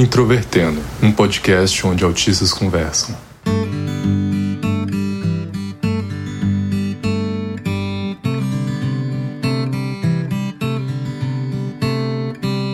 Introvertendo, um podcast onde autistas conversam.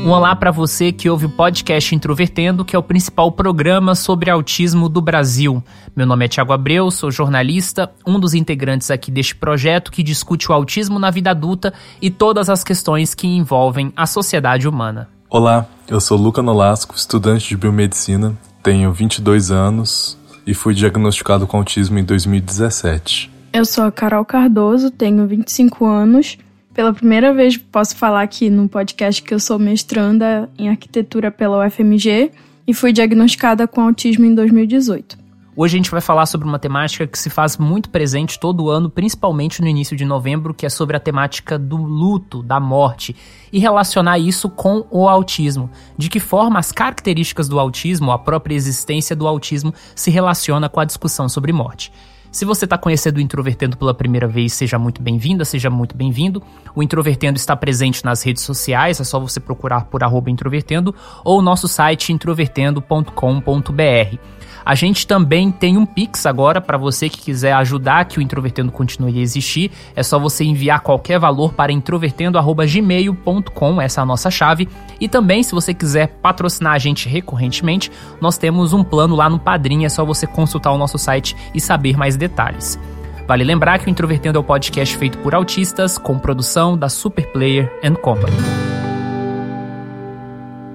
Um olá para você que ouve o podcast Introvertendo, que é o principal programa sobre autismo do Brasil. Meu nome é Tiago Abreu, sou jornalista, um dos integrantes aqui deste projeto que discute o autismo na vida adulta e todas as questões que envolvem a sociedade humana. Olá, eu sou Luca Nolasco, estudante de biomedicina, tenho 22 anos e fui diagnosticado com autismo em 2017. Eu sou a Carol Cardoso, tenho 25 anos pela primeira vez posso falar aqui no podcast que eu sou mestranda em arquitetura pela UFMG e fui diagnosticada com autismo em 2018. Hoje a gente vai falar sobre uma temática que se faz muito presente todo ano, principalmente no início de novembro, que é sobre a temática do luto, da morte, e relacionar isso com o autismo. De que forma as características do autismo, a própria existência do autismo, se relaciona com a discussão sobre morte. Se você está conhecendo o Introvertendo pela primeira vez, seja muito bem-vinda, seja muito bem-vindo. O Introvertendo está presente nas redes sociais, é só você procurar por arroba introvertendo ou nosso site introvertendo.com.br. A gente também tem um Pix agora para você que quiser ajudar que o Introvertendo continue a existir. É só você enviar qualquer valor para introvertendo@gmail.com, essa é a nossa chave. E também, se você quiser patrocinar a gente recorrentemente, nós temos um plano lá no Padrim, é só você consultar o nosso site e saber mais detalhes. Vale lembrar que o Introvertendo é o um podcast feito por autistas, com produção da Superplayer and Company.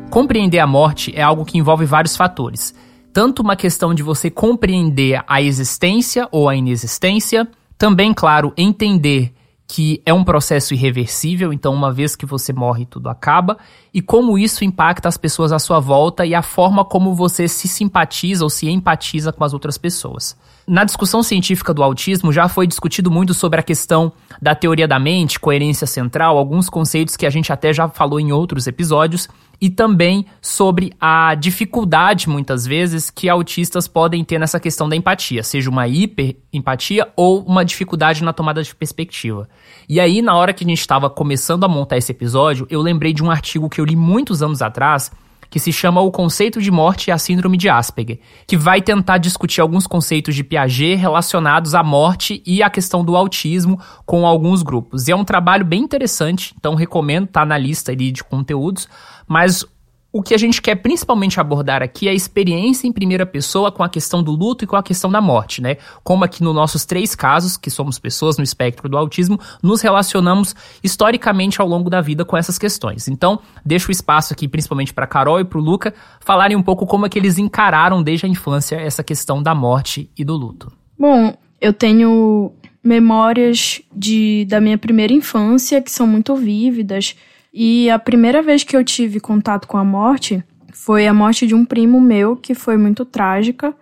Compreender a morte é algo que envolve vários fatores tanto uma questão de você compreender a existência ou a inexistência, também, claro, entender que é um processo irreversível, então uma vez que você morre, tudo acaba, e como isso impacta as pessoas à sua volta e a forma como você se simpatiza ou se empatiza com as outras pessoas. Na discussão científica do autismo já foi discutido muito sobre a questão da teoria da mente, coerência central, alguns conceitos que a gente até já falou em outros episódios, e também sobre a dificuldade, muitas vezes, que autistas podem ter nessa questão da empatia, seja uma hiperempatia ou uma dificuldade na tomada de perspectiva. E aí, na hora que a gente estava começando a montar esse episódio, eu lembrei de um artigo que eu li muitos anos atrás, que se chama O Conceito de Morte e a Síndrome de Asperger, que vai tentar discutir alguns conceitos de Piaget relacionados à morte e à questão do autismo com alguns grupos. E é um trabalho bem interessante, então recomendo, tá na lista ali de conteúdos, mas o que a gente quer principalmente abordar aqui é a experiência em primeira pessoa com a questão do luto e com a questão da morte, né? Como aqui nos nossos três casos, que somos pessoas no espectro do autismo, nos relacionamos historicamente ao longo da vida com essas questões. Então, deixo o espaço aqui principalmente para Carol e para o Luca falarem um pouco como é que eles encararam desde a infância essa questão da morte e do luto. Bom, eu tenho memórias de da minha primeira infância que são muito vívidas e a primeira vez que eu tive contato com a morte foi a morte de um primo meu, que foi muito trágica.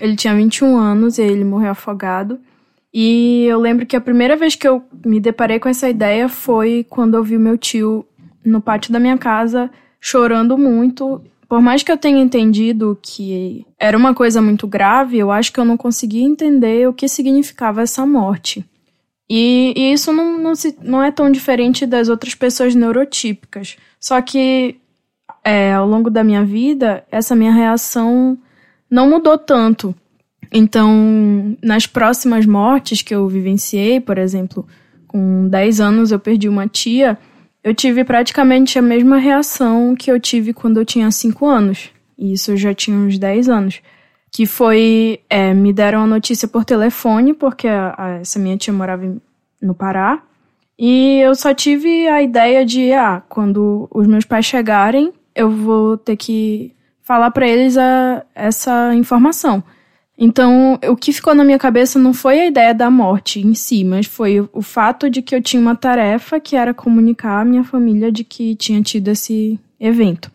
Ele tinha 21 anos e ele morreu afogado. E eu lembro que a primeira vez que eu me deparei com essa ideia foi quando eu vi meu tio no pátio da minha casa chorando muito. Por mais que eu tenha entendido que era uma coisa muito grave, eu acho que eu não conseguia entender o que significava essa morte. E, e isso não, não, se, não é tão diferente das outras pessoas neurotípicas. Só que é, ao longo da minha vida, essa minha reação não mudou tanto. Então, nas próximas mortes que eu vivenciei, por exemplo, com 10 anos eu perdi uma tia, eu tive praticamente a mesma reação que eu tive quando eu tinha 5 anos. E isso eu já tinha uns 10 anos que foi é, me deram a notícia por telefone porque a, a, essa minha tia morava no Pará. E eu só tive a ideia de ah quando os meus pais chegarem eu vou ter que falar para eles a, essa informação. Então o que ficou na minha cabeça não foi a ideia da morte em si mas foi o, o fato de que eu tinha uma tarefa que era comunicar à minha família de que tinha tido esse evento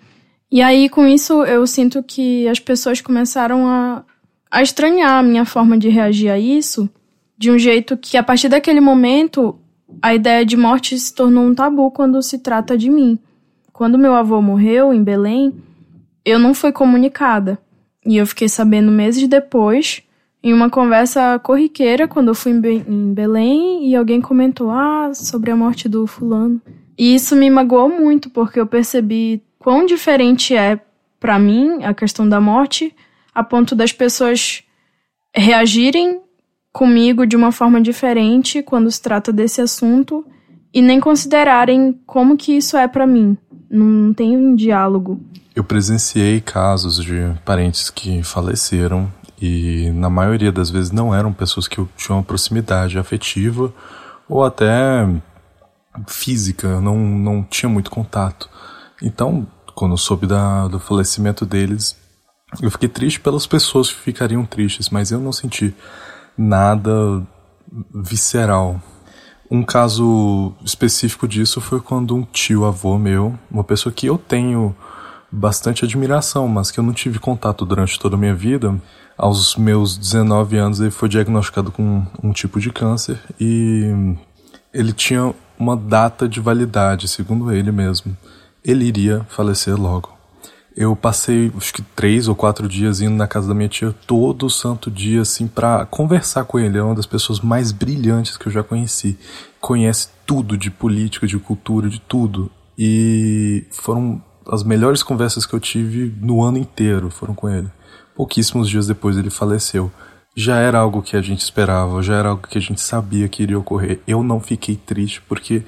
e aí, com isso, eu sinto que as pessoas começaram a, a estranhar a minha forma de reagir a isso, de um jeito que, a partir daquele momento, a ideia de morte se tornou um tabu quando se trata de mim. Quando meu avô morreu em Belém, eu não fui comunicada. E eu fiquei sabendo meses depois, em uma conversa corriqueira, quando eu fui em Belém e alguém comentou: Ah, sobre a morte do fulano. E isso me magoou muito, porque eu percebi quão diferente é para mim a questão da morte, a ponto das pessoas reagirem comigo de uma forma diferente quando se trata desse assunto e nem considerarem como que isso é para mim. Não tem um diálogo. Eu presenciei casos de parentes que faleceram e na maioria das vezes não eram pessoas que eu tinha uma proximidade afetiva ou até física, não, não tinha muito contato. Então, quando eu soube da, do falecimento deles, eu fiquei triste pelas pessoas que ficariam tristes, mas eu não senti nada visceral. Um caso específico disso foi quando um tio avô meu, uma pessoa que eu tenho bastante admiração, mas que eu não tive contato durante toda a minha vida, aos meus 19 anos ele foi diagnosticado com um tipo de câncer e ele tinha uma data de validade, segundo ele mesmo. Ele iria falecer logo. Eu passei acho que três ou quatro dias indo na casa da minha tia todo santo dia, assim, pra conversar com ele. É uma das pessoas mais brilhantes que eu já conheci. Conhece tudo de política, de cultura, de tudo. E foram as melhores conversas que eu tive no ano inteiro, foram com ele. Pouquíssimos dias depois ele faleceu. Já era algo que a gente esperava, já era algo que a gente sabia que iria ocorrer. Eu não fiquei triste porque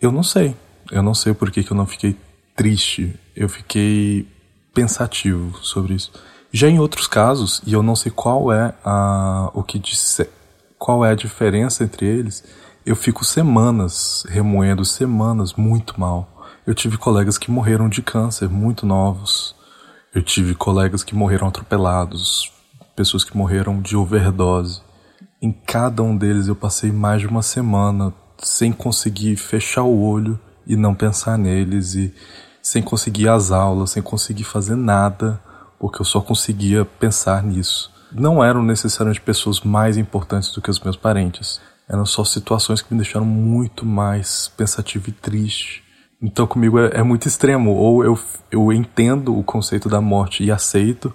eu não sei. Eu não sei por que, que eu não fiquei triste. Eu fiquei pensativo sobre isso. Já em outros casos, e eu não sei qual é a o que disse, qual é a diferença entre eles, eu fico semanas remoendo semanas muito mal. Eu tive colegas que morreram de câncer muito novos. Eu tive colegas que morreram atropelados, pessoas que morreram de overdose. Em cada um deles eu passei mais de uma semana sem conseguir fechar o olho e não pensar neles e sem conseguir as aulas, sem conseguir fazer nada, porque eu só conseguia pensar nisso. Não eram necessariamente pessoas mais importantes do que os meus parentes. Eram só situações que me deixaram muito mais pensativo e triste. Então comigo é, é muito extremo. Ou eu, eu entendo o conceito da morte e aceito,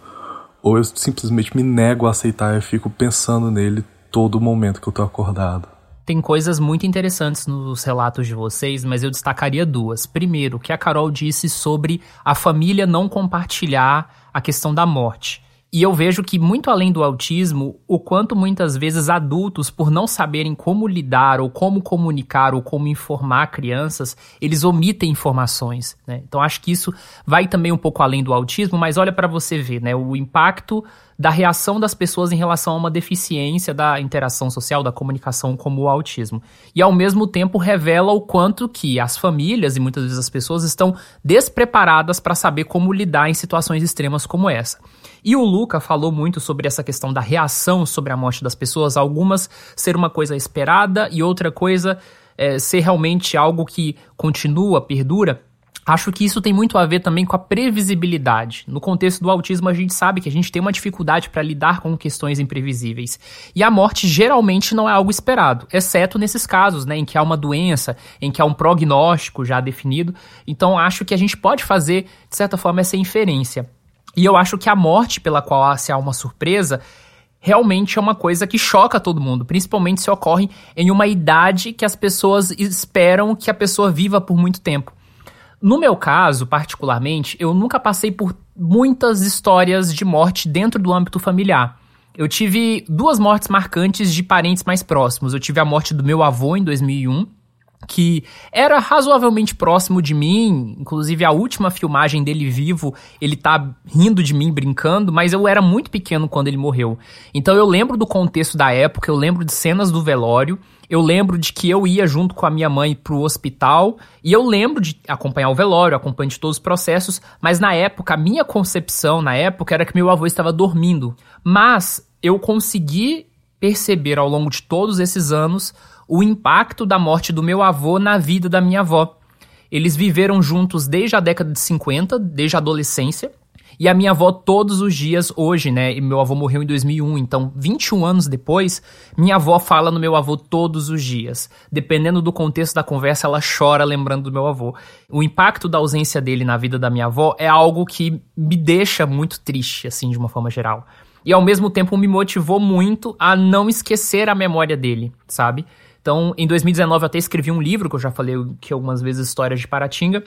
ou eu simplesmente me nego a aceitar e fico pensando nele todo momento que eu tô acordado. Tem coisas muito interessantes nos relatos de vocês, mas eu destacaria duas. Primeiro, que a Carol disse sobre a família não compartilhar a questão da morte. E eu vejo que, muito além do autismo, o quanto muitas vezes adultos, por não saberem como lidar, ou como comunicar, ou como informar crianças, eles omitem informações. Né? Então, acho que isso vai também um pouco além do autismo, mas olha para você ver né? o impacto da reação das pessoas em relação a uma deficiência da interação social, da comunicação, como o autismo. E, ao mesmo tempo, revela o quanto que as famílias e muitas vezes as pessoas estão despreparadas para saber como lidar em situações extremas como essa. E o Luca falou muito sobre essa questão da reação sobre a morte das pessoas, algumas ser uma coisa esperada e outra coisa é, ser realmente algo que continua, perdura. Acho que isso tem muito a ver também com a previsibilidade. No contexto do autismo, a gente sabe que a gente tem uma dificuldade para lidar com questões imprevisíveis. E a morte geralmente não é algo esperado, exceto nesses casos, né, em que há uma doença, em que há um prognóstico já definido. Então, acho que a gente pode fazer, de certa forma, essa inferência. E eu acho que a morte pela qual se há uma surpresa realmente é uma coisa que choca todo mundo, principalmente se ocorre em uma idade que as pessoas esperam que a pessoa viva por muito tempo. No meu caso, particularmente, eu nunca passei por muitas histórias de morte dentro do âmbito familiar. Eu tive duas mortes marcantes de parentes mais próximos. Eu tive a morte do meu avô em 2001 que era razoavelmente próximo de mim, inclusive a última filmagem dele vivo, ele tá rindo de mim, brincando, mas eu era muito pequeno quando ele morreu. Então eu lembro do contexto da época, eu lembro de cenas do velório, eu lembro de que eu ia junto com a minha mãe pro hospital, e eu lembro de acompanhar o velório, acompanhar de todos os processos, mas na época, a minha concepção na época era que meu avô estava dormindo. Mas eu consegui perceber ao longo de todos esses anos o impacto da morte do meu avô na vida da minha avó. Eles viveram juntos desde a década de 50, desde a adolescência. E a minha avó todos os dias hoje, né? E meu avô morreu em 2001, então 21 anos depois, minha avó fala no meu avô todos os dias. Dependendo do contexto da conversa, ela chora lembrando do meu avô. O impacto da ausência dele na vida da minha avó é algo que me deixa muito triste, assim, de uma forma geral. E ao mesmo tempo me motivou muito a não esquecer a memória dele, sabe? Então, em 2019 eu até escrevi um livro, que eu já falei que algumas vezes histórias de Paratinga,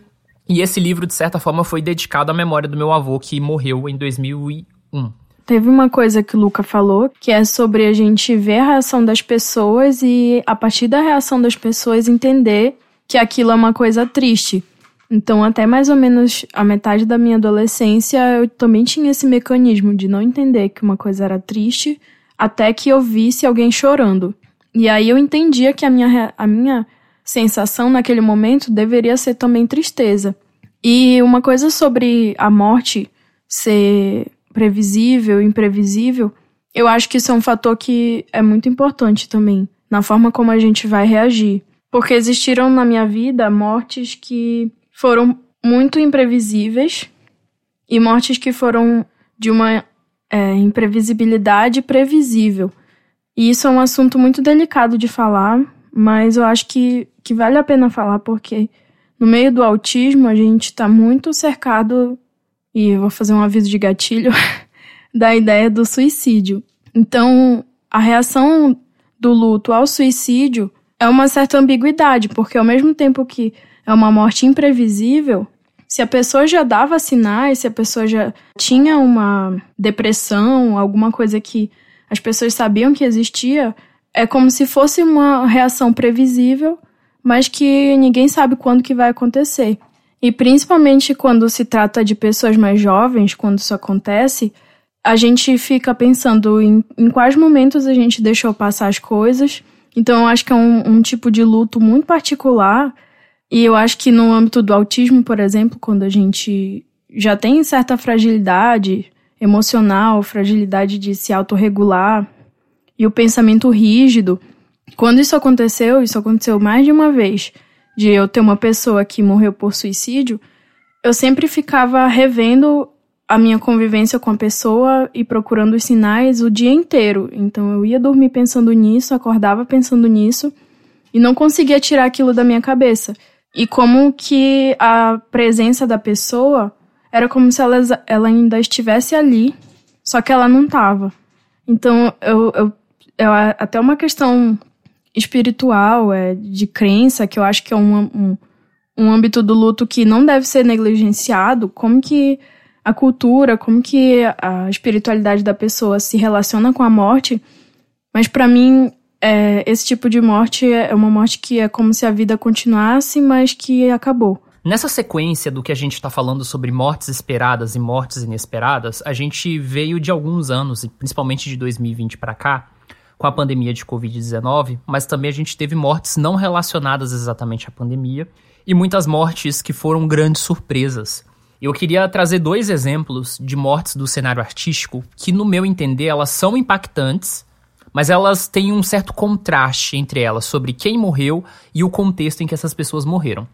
E esse livro, de certa forma, foi dedicado à memória do meu avô, que morreu em 2001. Teve uma coisa que o Luca falou, que é sobre a gente ver a reação das pessoas e, a partir da reação das pessoas, entender que aquilo é uma coisa triste. Então, até mais ou menos a metade da minha adolescência, eu também tinha esse mecanismo de não entender que uma coisa era triste, até que eu visse alguém chorando. E aí eu entendia que a minha, a minha sensação naquele momento deveria ser também tristeza. E uma coisa sobre a morte ser previsível, imprevisível, eu acho que isso é um fator que é muito importante também na forma como a gente vai reagir. Porque existiram na minha vida mortes que foram muito imprevisíveis e mortes que foram de uma é, imprevisibilidade previsível. E isso é um assunto muito delicado de falar, mas eu acho que, que vale a pena falar porque no meio do autismo a gente está muito cercado e eu vou fazer um aviso de gatilho, da ideia do suicídio. Então, a reação do luto ao suicídio é uma certa ambiguidade, porque ao mesmo tempo que é uma morte imprevisível, se a pessoa já dava sinais, se a pessoa já tinha uma depressão, alguma coisa que as pessoas sabiam que existia, é como se fosse uma reação previsível, mas que ninguém sabe quando que vai acontecer. E principalmente quando se trata de pessoas mais jovens, quando isso acontece, a gente fica pensando em, em quais momentos a gente deixou passar as coisas. Então, eu acho que é um, um tipo de luto muito particular. E eu acho que no âmbito do autismo, por exemplo, quando a gente já tem certa fragilidade emocional, fragilidade de se autorregular e o pensamento rígido, quando isso aconteceu, isso aconteceu mais de uma vez de eu ter uma pessoa que morreu por suicídio, eu sempre ficava revendo a minha convivência com a pessoa e procurando os sinais o dia inteiro. Então eu ia dormir pensando nisso, acordava pensando nisso e não conseguia tirar aquilo da minha cabeça. E como que a presença da pessoa era como se ela, ela ainda estivesse ali, só que ela não estava. Então eu, eu, eu até uma questão espiritual, é, de crença, que eu acho que é um, um, um âmbito do luto que não deve ser negligenciado, como que a cultura, como que a espiritualidade da pessoa se relaciona com a morte, mas para mim é, esse tipo de morte é uma morte que é como se a vida continuasse, mas que acabou. Nessa sequência do que a gente está falando sobre mortes esperadas e mortes inesperadas, a gente veio de alguns anos, principalmente de 2020 para cá, com a pandemia de Covid-19, mas também a gente teve mortes não relacionadas exatamente à pandemia e muitas mortes que foram grandes surpresas. Eu queria trazer dois exemplos de mortes do cenário artístico que, no meu entender, elas são impactantes, mas elas têm um certo contraste entre elas sobre quem morreu e o contexto em que essas pessoas morreram.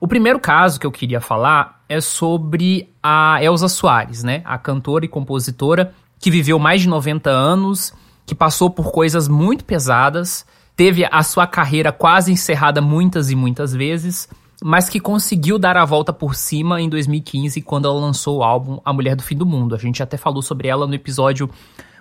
O primeiro caso que eu queria falar é sobre a Elza Soares, né? A cantora e compositora que viveu mais de 90 anos que passou por coisas muito pesadas, teve a sua carreira quase encerrada muitas e muitas vezes, mas que conseguiu dar a volta por cima em 2015, quando ela lançou o álbum A Mulher do Fim do Mundo. A gente até falou sobre ela no episódio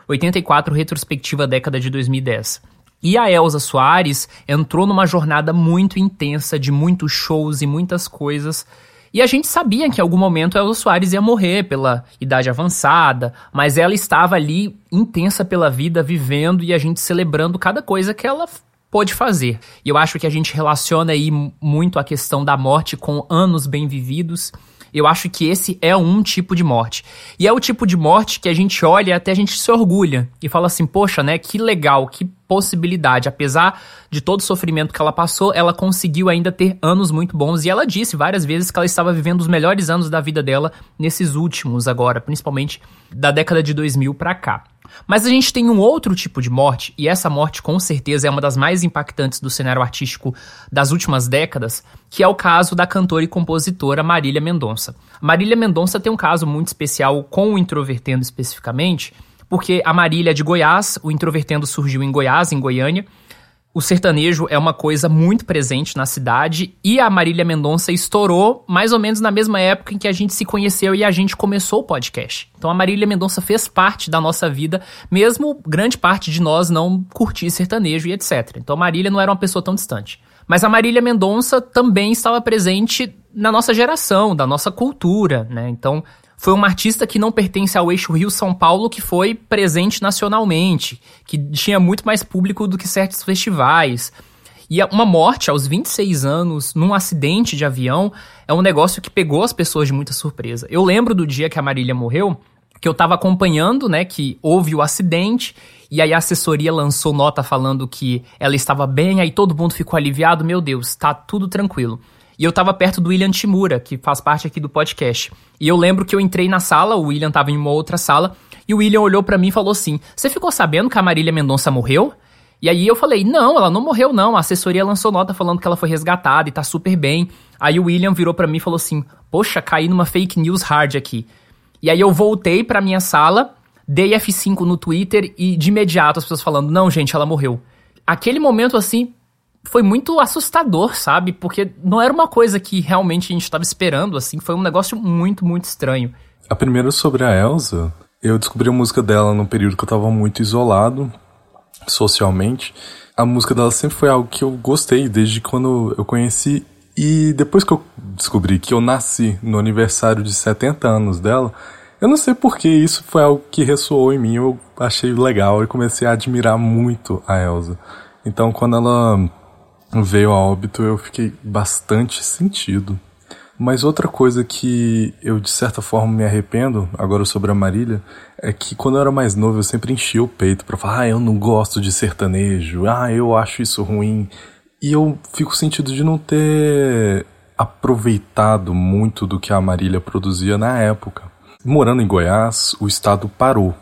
84, retrospectiva década de 2010. E a Elsa Soares entrou numa jornada muito intensa de muitos shows e muitas coisas e a gente sabia que em algum momento a Elza Soares ia morrer pela idade avançada, mas ela estava ali intensa pela vida, vivendo e a gente celebrando cada coisa que ela pôde fazer. E eu acho que a gente relaciona aí muito a questão da morte com anos bem vividos eu acho que esse é um tipo de morte. E é o tipo de morte que a gente olha até a gente se orgulha e fala assim: poxa, né? Que legal, que possibilidade. Apesar de todo o sofrimento que ela passou, ela conseguiu ainda ter anos muito bons. E ela disse várias vezes que ela estava vivendo os melhores anos da vida dela nesses últimos agora, principalmente da década de 2000 para cá. Mas a gente tem um outro tipo de morte, e essa morte com certeza é uma das mais impactantes do cenário artístico das últimas décadas, que é o caso da cantora e compositora Marília Mendonça. Marília Mendonça tem um caso muito especial com o Introvertendo especificamente, porque a Marília é de Goiás, o Introvertendo surgiu em Goiás, em Goiânia, o sertanejo é uma coisa muito presente na cidade e a Marília Mendonça estourou mais ou menos na mesma época em que a gente se conheceu e a gente começou o podcast. Então a Marília Mendonça fez parte da nossa vida, mesmo grande parte de nós não curtir sertanejo e etc. Então a Marília não era uma pessoa tão distante. Mas a Marília Mendonça também estava presente na nossa geração, da nossa cultura, né? Então, foi uma artista que não pertence ao eixo Rio-São Paulo, que foi presente nacionalmente, que tinha muito mais público do que certos festivais. E uma morte aos 26 anos, num acidente de avião, é um negócio que pegou as pessoas de muita surpresa. Eu lembro do dia que a Marília morreu, que eu tava acompanhando, né, que houve o acidente, e aí a assessoria lançou nota falando que ela estava bem, aí todo mundo ficou aliviado, meu Deus, tá tudo tranquilo. E eu tava perto do William Timura, que faz parte aqui do podcast. E eu lembro que eu entrei na sala, o William tava em uma outra sala, e o William olhou para mim e falou assim: Você ficou sabendo que a Marília Mendonça morreu? E aí eu falei: Não, ela não morreu, não. A assessoria lançou nota falando que ela foi resgatada e tá super bem. Aí o William virou para mim e falou assim: Poxa, caí numa fake news hard aqui. E aí eu voltei pra minha sala, dei F5 no Twitter e de imediato as pessoas falando: Não, gente, ela morreu. Aquele momento assim, foi muito assustador, sabe? Porque não era uma coisa que realmente a gente estava esperando, assim. Foi um negócio muito, muito estranho. A primeira sobre a Elsa, eu descobri a música dela num período que eu estava muito isolado socialmente. A música dela sempre foi algo que eu gostei desde quando eu conheci. E depois que eu descobri que eu nasci no aniversário de 70 anos dela, eu não sei porque isso foi algo que ressoou em mim. Eu achei legal e comecei a admirar muito a Elsa. Então, quando ela veio a óbito, eu fiquei bastante sentido. Mas outra coisa que eu de certa forma me arrependo, agora sobre a Marília, é que quando eu era mais novo eu sempre enchia o peito para falar: ah, eu não gosto de sertanejo, ah, eu acho isso ruim. E eu fico sentido de não ter aproveitado muito do que a Marília produzia na época. Morando em Goiás, o estado parou.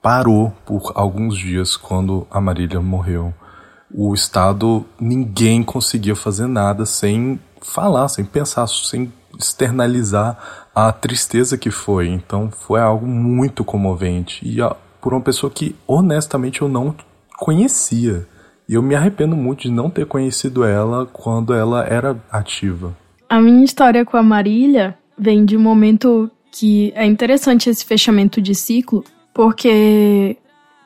Parou por alguns dias quando a Marília morreu o Estado, ninguém conseguia fazer nada sem falar, sem pensar, sem externalizar a tristeza que foi. Então foi algo muito comovente. E ó, por uma pessoa que honestamente eu não conhecia. E eu me arrependo muito de não ter conhecido ela quando ela era ativa. A minha história com a Marília vem de um momento que é interessante esse fechamento de ciclo, porque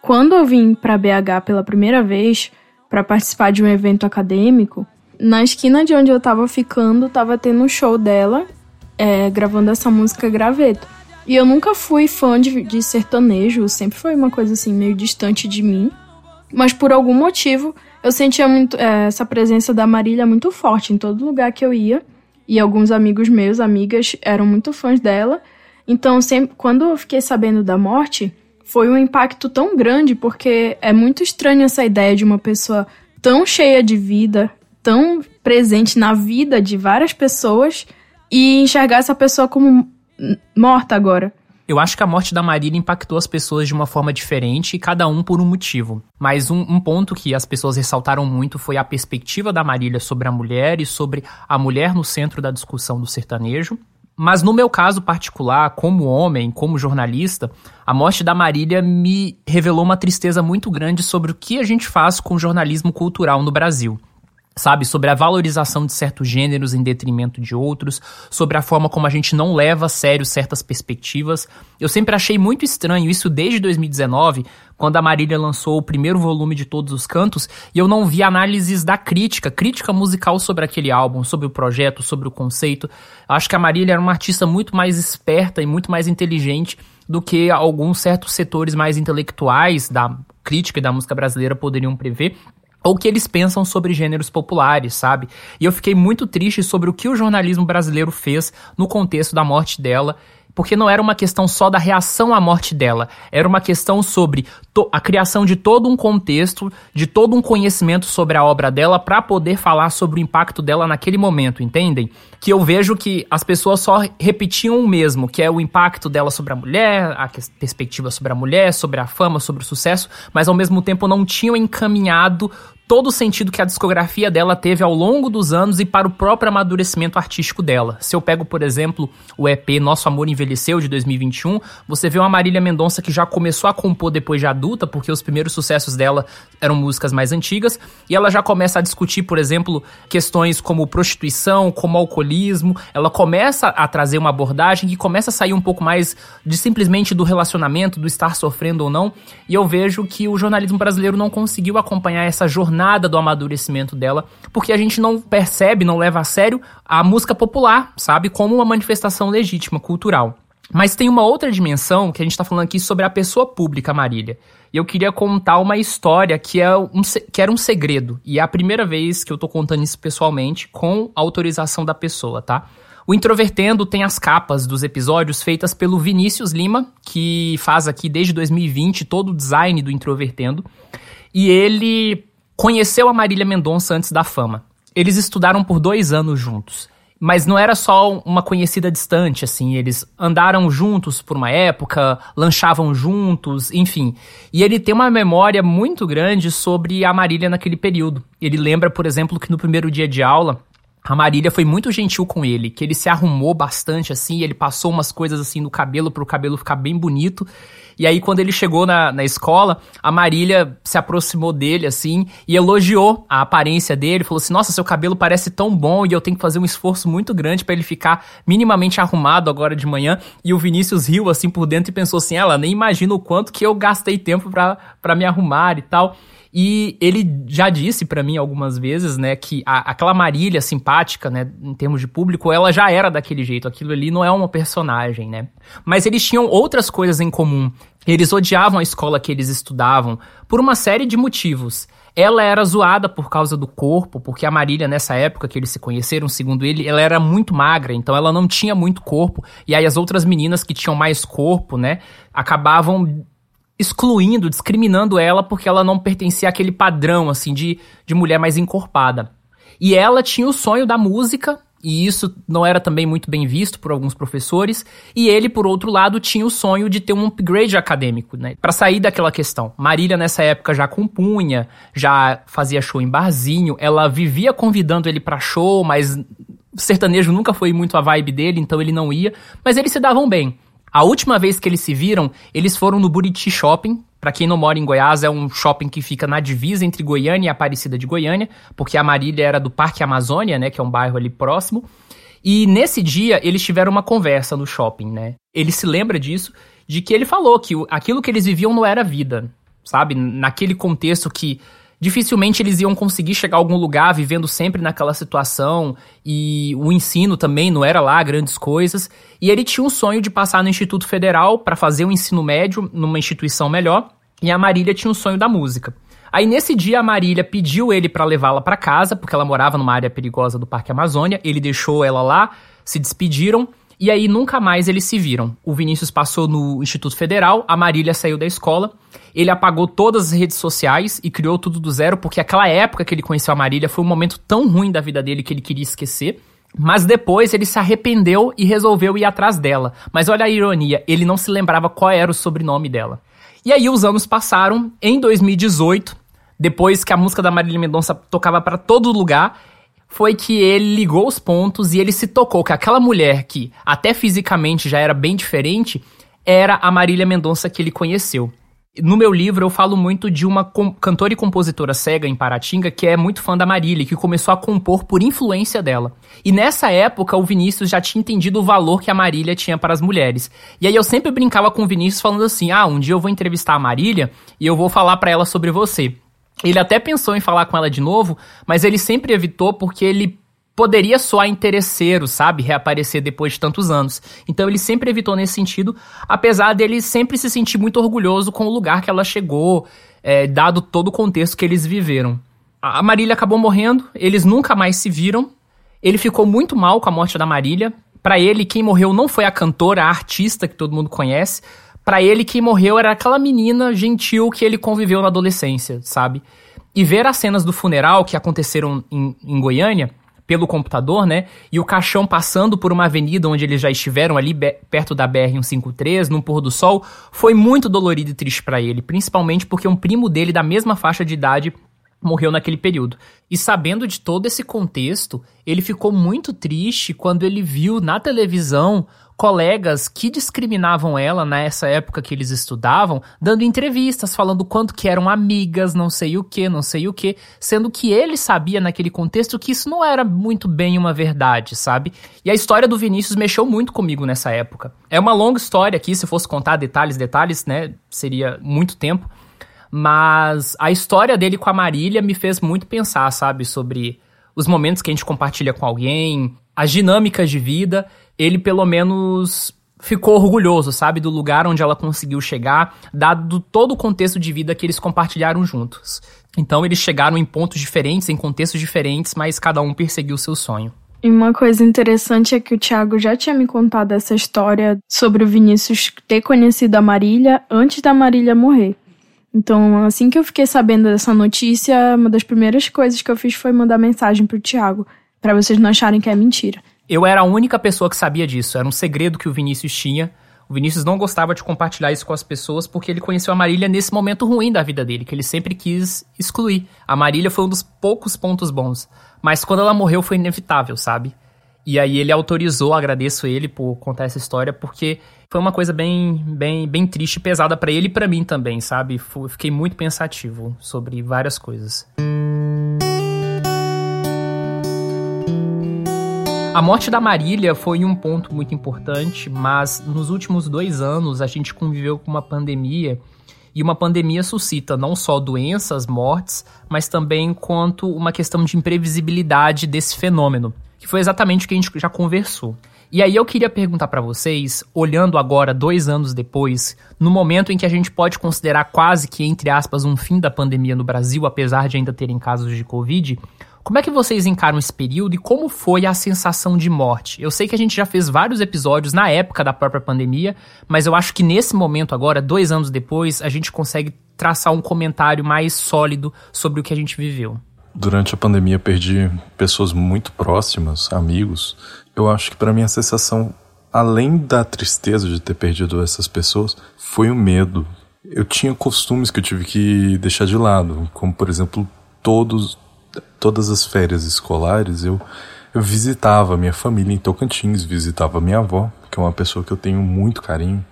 quando eu vim para BH pela primeira vez, para participar de um evento acadêmico, na esquina de onde eu tava ficando, tava tendo um show dela, é, gravando essa música Graveto. E eu nunca fui fã de, de sertanejo, sempre foi uma coisa assim meio distante de mim. Mas por algum motivo eu sentia muito é, essa presença da Marília muito forte em todo lugar que eu ia. E alguns amigos meus, amigas, eram muito fãs dela. Então, sempre, quando eu fiquei sabendo da morte, foi um impacto tão grande porque é muito estranho essa ideia de uma pessoa tão cheia de vida, tão presente na vida de várias pessoas e enxergar essa pessoa como morta agora. Eu acho que a morte da Marília impactou as pessoas de uma forma diferente, cada um por um motivo. Mas um, um, ponto que as pessoas ressaltaram muito foi a perspectiva da Marília sobre a mulher e sobre a mulher no centro da discussão do sertanejo. Mas no meu caso particular, como homem, como jornalista, a morte da Marília me revelou uma tristeza muito grande sobre o que a gente faz com o jornalismo cultural no Brasil sabe? Sobre a valorização de certos gêneros em detrimento de outros, sobre a forma como a gente não leva a sério certas perspectivas. Eu sempre achei muito estranho isso desde 2019, quando a Marília lançou o primeiro volume de Todos os Cantos, e eu não vi análises da crítica, crítica musical sobre aquele álbum, sobre o projeto, sobre o conceito. Acho que a Marília era uma artista muito mais esperta e muito mais inteligente do que alguns certos setores mais intelectuais da crítica e da música brasileira poderiam prever ou que eles pensam sobre gêneros populares, sabe? E eu fiquei muito triste sobre o que o jornalismo brasileiro fez no contexto da morte dela porque não era uma questão só da reação à morte dela, era uma questão sobre a criação de todo um contexto, de todo um conhecimento sobre a obra dela para poder falar sobre o impacto dela naquele momento, entendem? Que eu vejo que as pessoas só repetiam o mesmo, que é o impacto dela sobre a mulher, a perspectiva sobre a mulher, sobre a fama, sobre o sucesso, mas ao mesmo tempo não tinham encaminhado todo o sentido que a discografia dela teve ao longo dos anos e para o próprio amadurecimento artístico dela. Se eu pego, por exemplo, o EP Nosso Amor Envelheceu de 2021, você vê uma Marília Mendonça que já começou a compor depois de adulta, porque os primeiros sucessos dela eram músicas mais antigas, e ela já começa a discutir, por exemplo, questões como prostituição, como alcoolismo. Ela começa a trazer uma abordagem que começa a sair um pouco mais de simplesmente do relacionamento, do estar sofrendo ou não. E eu vejo que o jornalismo brasileiro não conseguiu acompanhar essa jornada jornada do amadurecimento dela, porque a gente não percebe, não leva a sério a música popular, sabe, como uma manifestação legítima, cultural. Mas tem uma outra dimensão que a gente está falando aqui sobre a pessoa pública, Marília. E eu queria contar uma história que, é um, que era um segredo. E é a primeira vez que eu tô contando isso pessoalmente, com autorização da pessoa, tá? O Introvertendo tem as capas dos episódios feitas pelo Vinícius Lima, que faz aqui desde 2020 todo o design do Introvertendo. E ele conheceu a Marília Mendonça antes da fama. Eles estudaram por dois anos juntos. Mas não era só uma conhecida distante, assim. Eles andaram juntos por uma época, lanchavam juntos, enfim. E ele tem uma memória muito grande sobre a Marília naquele período. Ele lembra, por exemplo, que no primeiro dia de aula, a Marília foi muito gentil com ele, que ele se arrumou bastante assim, ele passou umas coisas assim no cabelo para o cabelo ficar bem bonito. E aí, quando ele chegou na, na escola, a Marília se aproximou dele, assim, e elogiou a aparência dele. Falou assim: Nossa, seu cabelo parece tão bom e eu tenho que fazer um esforço muito grande para ele ficar minimamente arrumado agora de manhã. E o Vinícius riu, assim, por dentro e pensou assim: Ela nem imagina o quanto que eu gastei tempo para me arrumar e tal. E ele já disse para mim algumas vezes, né, que a, aquela Marília simpática, né, em termos de público, ela já era daquele jeito. Aquilo ali não é uma personagem, né? Mas eles tinham outras coisas em comum. Eles odiavam a escola que eles estudavam por uma série de motivos. Ela era zoada por causa do corpo, porque a Marília, nessa época que eles se conheceram, segundo ele, ela era muito magra, então ela não tinha muito corpo. E aí as outras meninas que tinham mais corpo, né, acabavam excluindo, discriminando ela porque ela não pertencia àquele padrão, assim, de, de mulher mais encorpada. E ela tinha o sonho da música, e isso não era também muito bem visto por alguns professores, e ele, por outro lado, tinha o sonho de ter um upgrade acadêmico, né? Para sair daquela questão. Marília, nessa época, já compunha, já fazia show em barzinho, ela vivia convidando ele para show, mas sertanejo nunca foi muito a vibe dele, então ele não ia, mas eles se davam bem. A última vez que eles se viram, eles foram no Buriti Shopping. Para quem não mora em Goiás, é um shopping que fica na divisa entre Goiânia e Aparecida de Goiânia, porque a Marília era do Parque Amazônia, né, que é um bairro ali próximo. E nesse dia eles tiveram uma conversa no shopping, né? Ele se lembra disso, de que ele falou que aquilo que eles viviam não era vida, sabe? Naquele contexto que dificilmente eles iam conseguir chegar a algum lugar vivendo sempre naquela situação e o ensino também não era lá grandes coisas. E ele tinha um sonho de passar no Instituto Federal para fazer o ensino médio numa instituição melhor, e a Marília tinha o sonho da música. Aí nesse dia a Marília pediu ele para levá-la para casa, porque ela morava numa área perigosa do Parque Amazônia. Ele deixou ela lá, se despediram e aí nunca mais eles se viram. O Vinícius passou no Instituto Federal, a Marília saiu da escola. Ele apagou todas as redes sociais e criou tudo do zero, porque aquela época que ele conheceu a Marília foi um momento tão ruim da vida dele que ele queria esquecer. Mas depois ele se arrependeu e resolveu ir atrás dela. Mas olha a ironia, ele não se lembrava qual era o sobrenome dela. E aí os anos passaram, em 2018, depois que a música da Marília Mendonça tocava para todo lugar, foi que ele ligou os pontos e ele se tocou que aquela mulher que até fisicamente já era bem diferente era a Marília Mendonça que ele conheceu. No meu livro eu falo muito de uma cantora e compositora cega em Paratinga que é muito fã da Marília, que começou a compor por influência dela. E nessa época o Vinícius já tinha entendido o valor que a Marília tinha para as mulheres. E aí eu sempre brincava com o Vinícius falando assim: "Ah, um dia eu vou entrevistar a Marília e eu vou falar para ela sobre você". Ele até pensou em falar com ela de novo, mas ele sempre evitou porque ele poderia soar interesseiro, sabe? Reaparecer depois de tantos anos. Então ele sempre evitou nesse sentido, apesar dele sempre se sentir muito orgulhoso com o lugar que ela chegou, é, dado todo o contexto que eles viveram. A Marília acabou morrendo, eles nunca mais se viram. Ele ficou muito mal com a morte da Marília. Para ele, quem morreu não foi a cantora, a artista que todo mundo conhece, para ele quem morreu era aquela menina gentil que ele conviveu na adolescência, sabe? E ver as cenas do funeral que aconteceram em, em Goiânia, pelo computador, né? E o caixão passando por uma avenida onde eles já estiveram ali perto da BR-153, num pôr do sol, foi muito dolorido e triste para ele, principalmente porque um primo dele da mesma faixa de idade morreu naquele período. E sabendo de todo esse contexto, ele ficou muito triste quando ele viu na televisão colegas que discriminavam ela nessa época que eles estudavam, dando entrevistas falando quanto que eram amigas, não sei o que, não sei o que, sendo que ele sabia naquele contexto que isso não era muito bem uma verdade, sabe? E a história do Vinícius mexeu muito comigo nessa época. É uma longa história aqui, se fosse contar detalhes, detalhes, né, seria muito tempo. Mas a história dele com a Marília me fez muito pensar, sabe, sobre os momentos que a gente compartilha com alguém, as dinâmicas de vida. Ele, pelo menos, ficou orgulhoso, sabe, do lugar onde ela conseguiu chegar, dado todo o contexto de vida que eles compartilharam juntos. Então, eles chegaram em pontos diferentes, em contextos diferentes, mas cada um perseguiu seu sonho. E uma coisa interessante é que o Thiago já tinha me contado essa história sobre o Vinícius ter conhecido a Marília antes da Marília morrer. Então, assim que eu fiquei sabendo dessa notícia, uma das primeiras coisas que eu fiz foi mandar mensagem pro Thiago, para vocês não acharem que é mentira. Eu era a única pessoa que sabia disso, era um segredo que o Vinícius tinha. O Vinícius não gostava de compartilhar isso com as pessoas porque ele conheceu a Marília nesse momento ruim da vida dele, que ele sempre quis excluir. A Marília foi um dos poucos pontos bons, mas quando ela morreu foi inevitável, sabe? E aí ele autorizou, agradeço ele por contar essa história, porque foi uma coisa bem, bem, bem triste e pesada para ele e para mim também, sabe? Fiquei muito pensativo sobre várias coisas. A morte da Marília foi um ponto muito importante, mas nos últimos dois anos a gente conviveu com uma pandemia e uma pandemia suscita não só doenças, mortes, mas também quanto uma questão de imprevisibilidade desse fenômeno, que foi exatamente o que a gente já conversou. E aí eu queria perguntar para vocês, olhando agora dois anos depois, no momento em que a gente pode considerar quase que entre aspas um fim da pandemia no Brasil, apesar de ainda terem casos de Covid, como é que vocês encaram esse período e como foi a sensação de morte? Eu sei que a gente já fez vários episódios na época da própria pandemia, mas eu acho que nesse momento agora, dois anos depois, a gente consegue traçar um comentário mais sólido sobre o que a gente viveu. Durante a pandemia perdi pessoas muito próximas, amigos. Eu acho que para mim a sensação, além da tristeza de ter perdido essas pessoas, foi o medo. Eu tinha costumes que eu tive que deixar de lado, como por exemplo, todos todas as férias escolares eu, eu visitava minha família em Tocantins, visitava minha avó, que é uma pessoa que eu tenho muito carinho,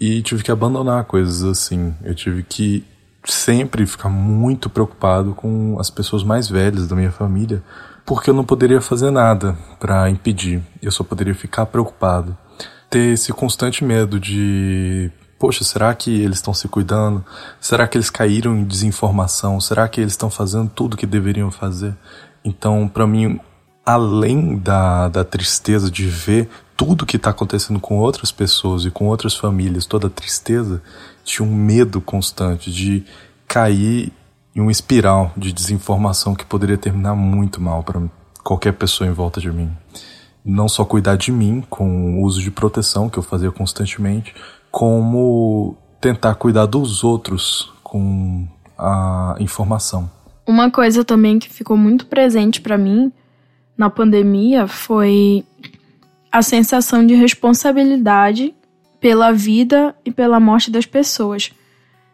e tive que abandonar coisas assim. Eu tive que sempre ficar muito preocupado com as pessoas mais velhas da minha família, porque eu não poderia fazer nada para impedir. Eu só poderia ficar preocupado. Ter esse constante medo de poxa, será que eles estão se cuidando? Será que eles caíram em desinformação? Será que eles estão fazendo tudo o que deveriam fazer? Então, para mim, além da, da tristeza de ver tudo que está acontecendo com outras pessoas e com outras famílias, toda a tristeza, tinha um medo constante de cair em uma espiral de desinformação que poderia terminar muito mal para qualquer pessoa em volta de mim. Não só cuidar de mim com o uso de proteção que eu fazia constantemente, como tentar cuidar dos outros com a informação. Uma coisa também que ficou muito presente para mim na pandemia foi a sensação de responsabilidade pela vida e pela morte das pessoas.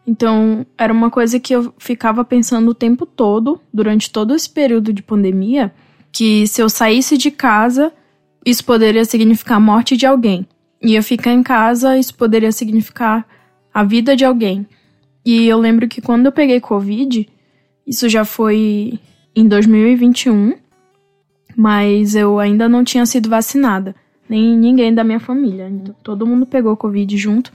Então, era uma coisa que eu ficava pensando o tempo todo, durante todo esse período de pandemia, que se eu saísse de casa, isso poderia significar a morte de alguém ia ficar em casa, isso poderia significar a vida de alguém. E eu lembro que quando eu peguei Covid, isso já foi em 2021, mas eu ainda não tinha sido vacinada, nem ninguém da minha família. Todo mundo pegou Covid junto.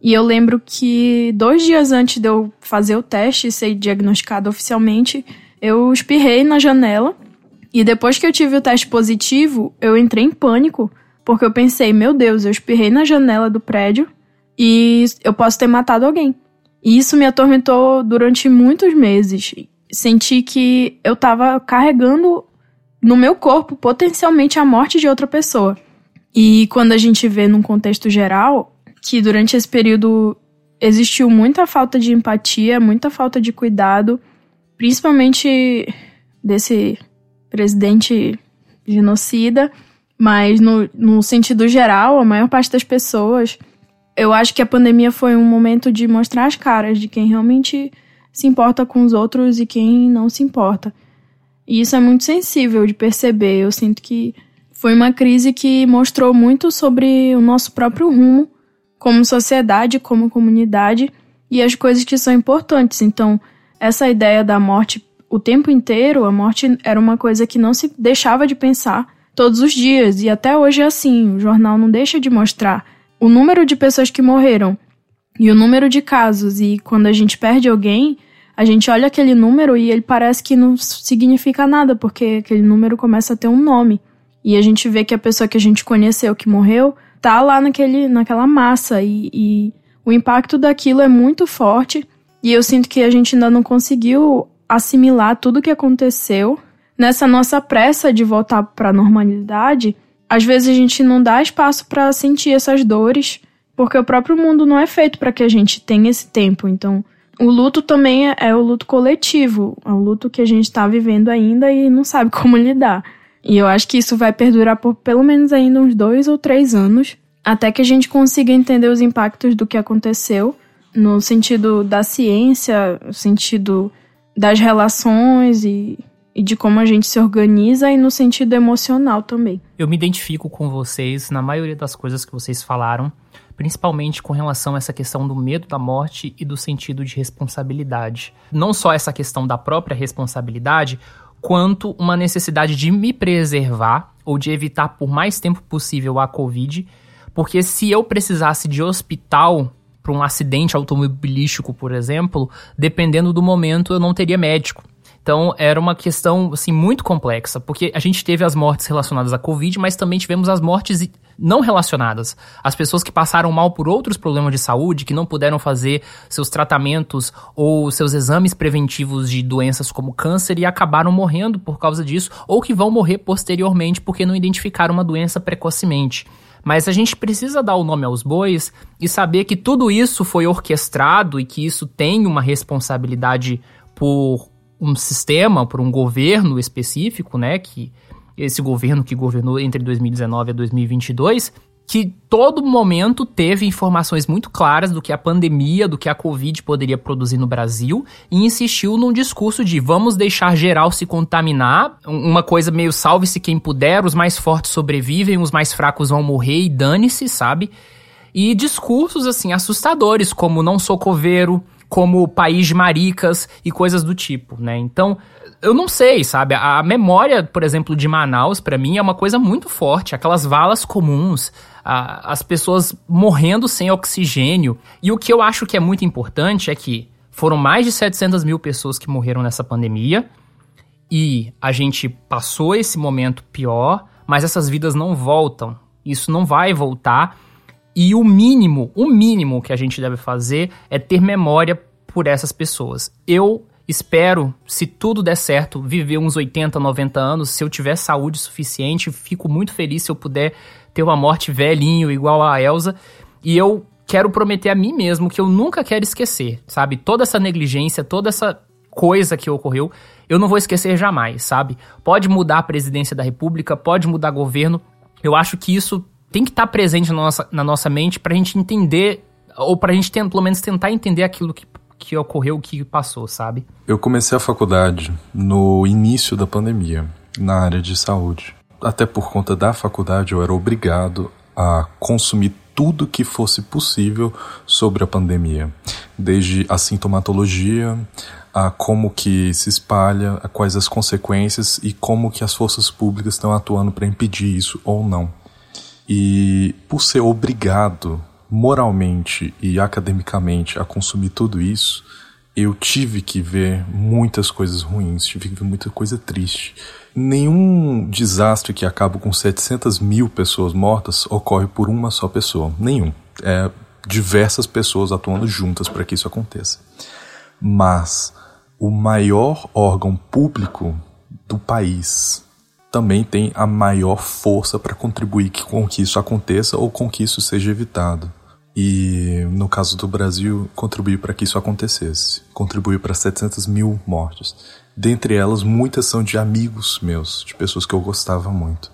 E eu lembro que dois dias antes de eu fazer o teste e ser diagnosticado oficialmente, eu espirrei na janela. E depois que eu tive o teste positivo, eu entrei em pânico porque eu pensei, meu Deus, eu espirrei na janela do prédio e eu posso ter matado alguém. E isso me atormentou durante muitos meses. Senti que eu estava carregando no meu corpo potencialmente a morte de outra pessoa. E quando a gente vê num contexto geral que durante esse período existiu muita falta de empatia, muita falta de cuidado, principalmente desse presidente genocida mas no, no sentido geral, a maior parte das pessoas, eu acho que a pandemia foi um momento de mostrar as caras de quem realmente se importa com os outros e quem não se importa. E isso é muito sensível de perceber. Eu sinto que foi uma crise que mostrou muito sobre o nosso próprio rumo como sociedade, como comunidade e as coisas que são importantes. Então, essa ideia da morte o tempo inteiro, a morte era uma coisa que não se deixava de pensar todos os dias, e até hoje é assim. O jornal não deixa de mostrar o número de pessoas que morreram E o número de casos, e quando a gente perde alguém, a gente olha aquele número e ele parece que não significa nada, porque aquele número começa a ter um nome. E a gente vê que a pessoa que a gente conheceu, que morreu, tá lá naquele, naquela massa. E, e o impacto daquilo é muito forte. E eu sinto que a gente ainda não conseguiu assimilar tudo o que aconteceu. Nessa nossa pressa de voltar para a normalidade, às vezes a gente não dá espaço para sentir essas dores, porque o próprio mundo não é feito para que a gente tenha esse tempo. Então, o luto também é, é o luto coletivo, é o luto que a gente está vivendo ainda e não sabe como lidar. E eu acho que isso vai perdurar por pelo menos ainda uns dois ou três anos, até que a gente consiga entender os impactos do que aconteceu, no sentido da ciência, no sentido das relações e, e de como a gente se organiza, e no sentido emocional também. Eu me identifico com vocês na maioria das coisas que vocês falaram principalmente com relação a essa questão do medo da morte e do sentido de responsabilidade. Não só essa questão da própria responsabilidade, quanto uma necessidade de me preservar ou de evitar por mais tempo possível a Covid, porque se eu precisasse de hospital para um acidente automobilístico, por exemplo, dependendo do momento eu não teria médico. Então era uma questão assim muito complexa, porque a gente teve as mortes relacionadas à Covid, mas também tivemos as mortes não relacionadas. As pessoas que passaram mal por outros problemas de saúde, que não puderam fazer seus tratamentos ou seus exames preventivos de doenças como câncer e acabaram morrendo por causa disso, ou que vão morrer posteriormente porque não identificaram uma doença precocemente. Mas a gente precisa dar o nome aos bois e saber que tudo isso foi orquestrado e que isso tem uma responsabilidade por um sistema, por um governo específico, né, que esse governo que governou entre 2019 e 2022, que todo momento teve informações muito claras do que a pandemia, do que a Covid poderia produzir no Brasil e insistiu num discurso de vamos deixar geral se contaminar, uma coisa meio salve-se quem puder, os mais fortes sobrevivem, os mais fracos vão morrer e dane-se, sabe? E discursos assim assustadores, como não sou coveiro, como país de maricas e coisas do tipo, né? Então, eu não sei, sabe? A memória, por exemplo, de Manaus, para mim, é uma coisa muito forte. Aquelas valas comuns, a, as pessoas morrendo sem oxigênio. E o que eu acho que é muito importante é que foram mais de 700 mil pessoas que morreram nessa pandemia. E a gente passou esse momento pior, mas essas vidas não voltam. Isso não vai voltar. E o mínimo, o mínimo que a gente deve fazer é ter memória por essas pessoas. Eu Espero, se tudo der certo, viver uns 80, 90 anos. Se eu tiver saúde suficiente, fico muito feliz se eu puder ter uma morte velhinho igual a Elsa. E eu quero prometer a mim mesmo que eu nunca quero esquecer, sabe? Toda essa negligência, toda essa coisa que ocorreu, eu não vou esquecer jamais, sabe? Pode mudar a presidência da República, pode mudar governo. Eu acho que isso tem que estar presente na nossa, na nossa mente pra gente entender, ou pra gente pelo menos tentar entender aquilo que que ocorreu, o que passou, sabe? Eu comecei a faculdade no início da pandemia, na área de saúde. Até por conta da faculdade, eu era obrigado a consumir tudo que fosse possível sobre a pandemia, desde a sintomatologia, a como que se espalha, a quais as consequências e como que as forças públicas estão atuando para impedir isso ou não. E por ser obrigado moralmente e academicamente a consumir tudo isso, eu tive que ver muitas coisas ruins, tive que ver muita coisa triste. Nenhum desastre que acaba com 700 mil pessoas mortas ocorre por uma só pessoa. Nenhum. É diversas pessoas atuando juntas para que isso aconteça. Mas o maior órgão público do país também tem a maior força para contribuir com que isso aconteça ou com que isso seja evitado. E no caso do Brasil, contribuiu para que isso acontecesse. Contribuiu para 700 mil mortes. Dentre elas, muitas são de amigos meus, de pessoas que eu gostava muito.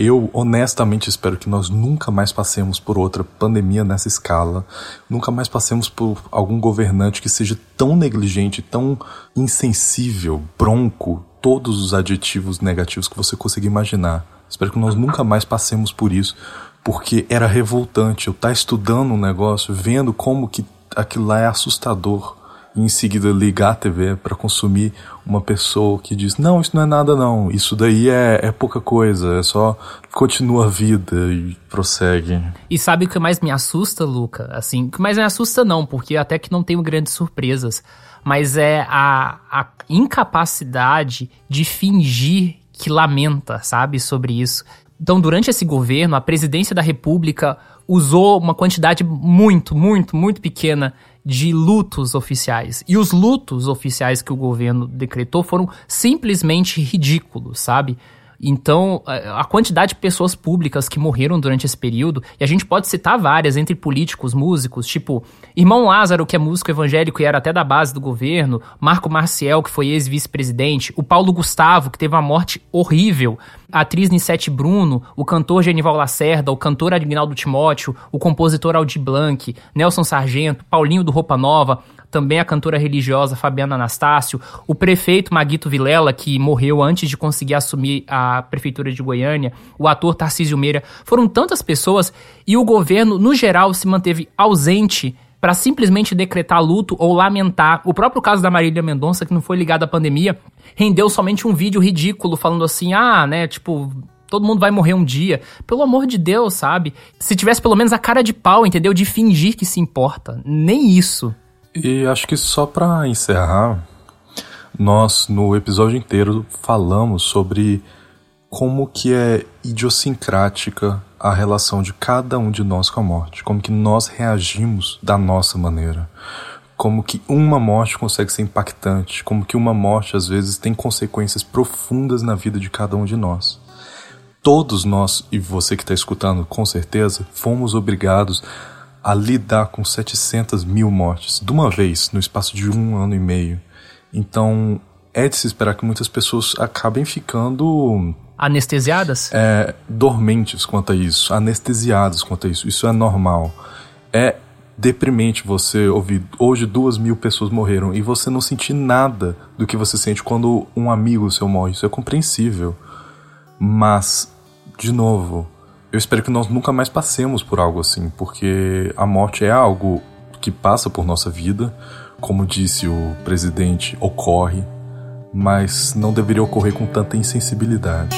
Eu honestamente espero que nós nunca mais passemos por outra pandemia nessa escala, nunca mais passemos por algum governante que seja tão negligente, tão insensível, bronco, todos os adjetivos negativos que você conseguir imaginar. Espero que nós nunca mais passemos por isso, porque era revoltante eu estar tá estudando um negócio, vendo como que aquilo lá é assustador e em seguida ligar a TV para consumir uma pessoa que diz: Não, isso não é nada, não, isso daí é, é pouca coisa, é só continua a vida e prossegue. E sabe o que mais me assusta, Luca? Assim, o que mais me assusta não, porque até que não tenho grandes surpresas, mas é a, a incapacidade de fingir que lamenta, sabe, sobre isso. Então, durante esse governo, a presidência da República usou uma quantidade muito, muito, muito pequena de lutos oficiais. E os lutos oficiais que o governo decretou foram simplesmente ridículos, sabe? Então, a quantidade de pessoas públicas que morreram durante esse período, e a gente pode citar várias, entre políticos, músicos, tipo Irmão Lázaro, que é músico evangélico e era até da base do governo, Marco Marcial, que foi ex-vice-presidente, o Paulo Gustavo, que teve uma morte horrível, a atriz Nissete Bruno, o cantor Genival Lacerda, o cantor Agnaldo Timóteo, o compositor Aldi Blanc, Nelson Sargento, Paulinho do Roupa Nova, também a cantora religiosa Fabiana Anastácio, o prefeito Maguito Vilela, que morreu antes de conseguir assumir a prefeitura de Goiânia, o ator Tarcísio Meira. Foram tantas pessoas e o governo, no geral, se manteve ausente para simplesmente decretar luto ou lamentar. O próprio caso da Marília Mendonça, que não foi ligado à pandemia, rendeu somente um vídeo ridículo falando assim: ah, né, tipo, todo mundo vai morrer um dia. Pelo amor de Deus, sabe? Se tivesse pelo menos a cara de pau, entendeu? De fingir que se importa. Nem isso. E acho que só para encerrar, nós no episódio inteiro falamos sobre como que é idiosincrática a relação de cada um de nós com a morte, como que nós reagimos da nossa maneira, como que uma morte consegue ser impactante, como que uma morte às vezes tem consequências profundas na vida de cada um de nós. Todos nós, e você que está escutando com certeza, fomos obrigados a lidar com 700 mil mortes de uma vez, no espaço de um ano e meio. Então, é de se esperar que muitas pessoas acabem ficando. Anestesiadas? É, dormentes quanto a isso, anestesiadas quanto a isso. Isso é normal. É deprimente você ouvir hoje duas mil pessoas morreram e você não sentir nada do que você sente quando um amigo seu morre. Isso é compreensível. Mas, de novo, eu espero que nós nunca mais passemos por algo assim, porque a morte é algo que passa por nossa vida, como disse o presidente, ocorre, mas não deveria ocorrer com tanta insensibilidade.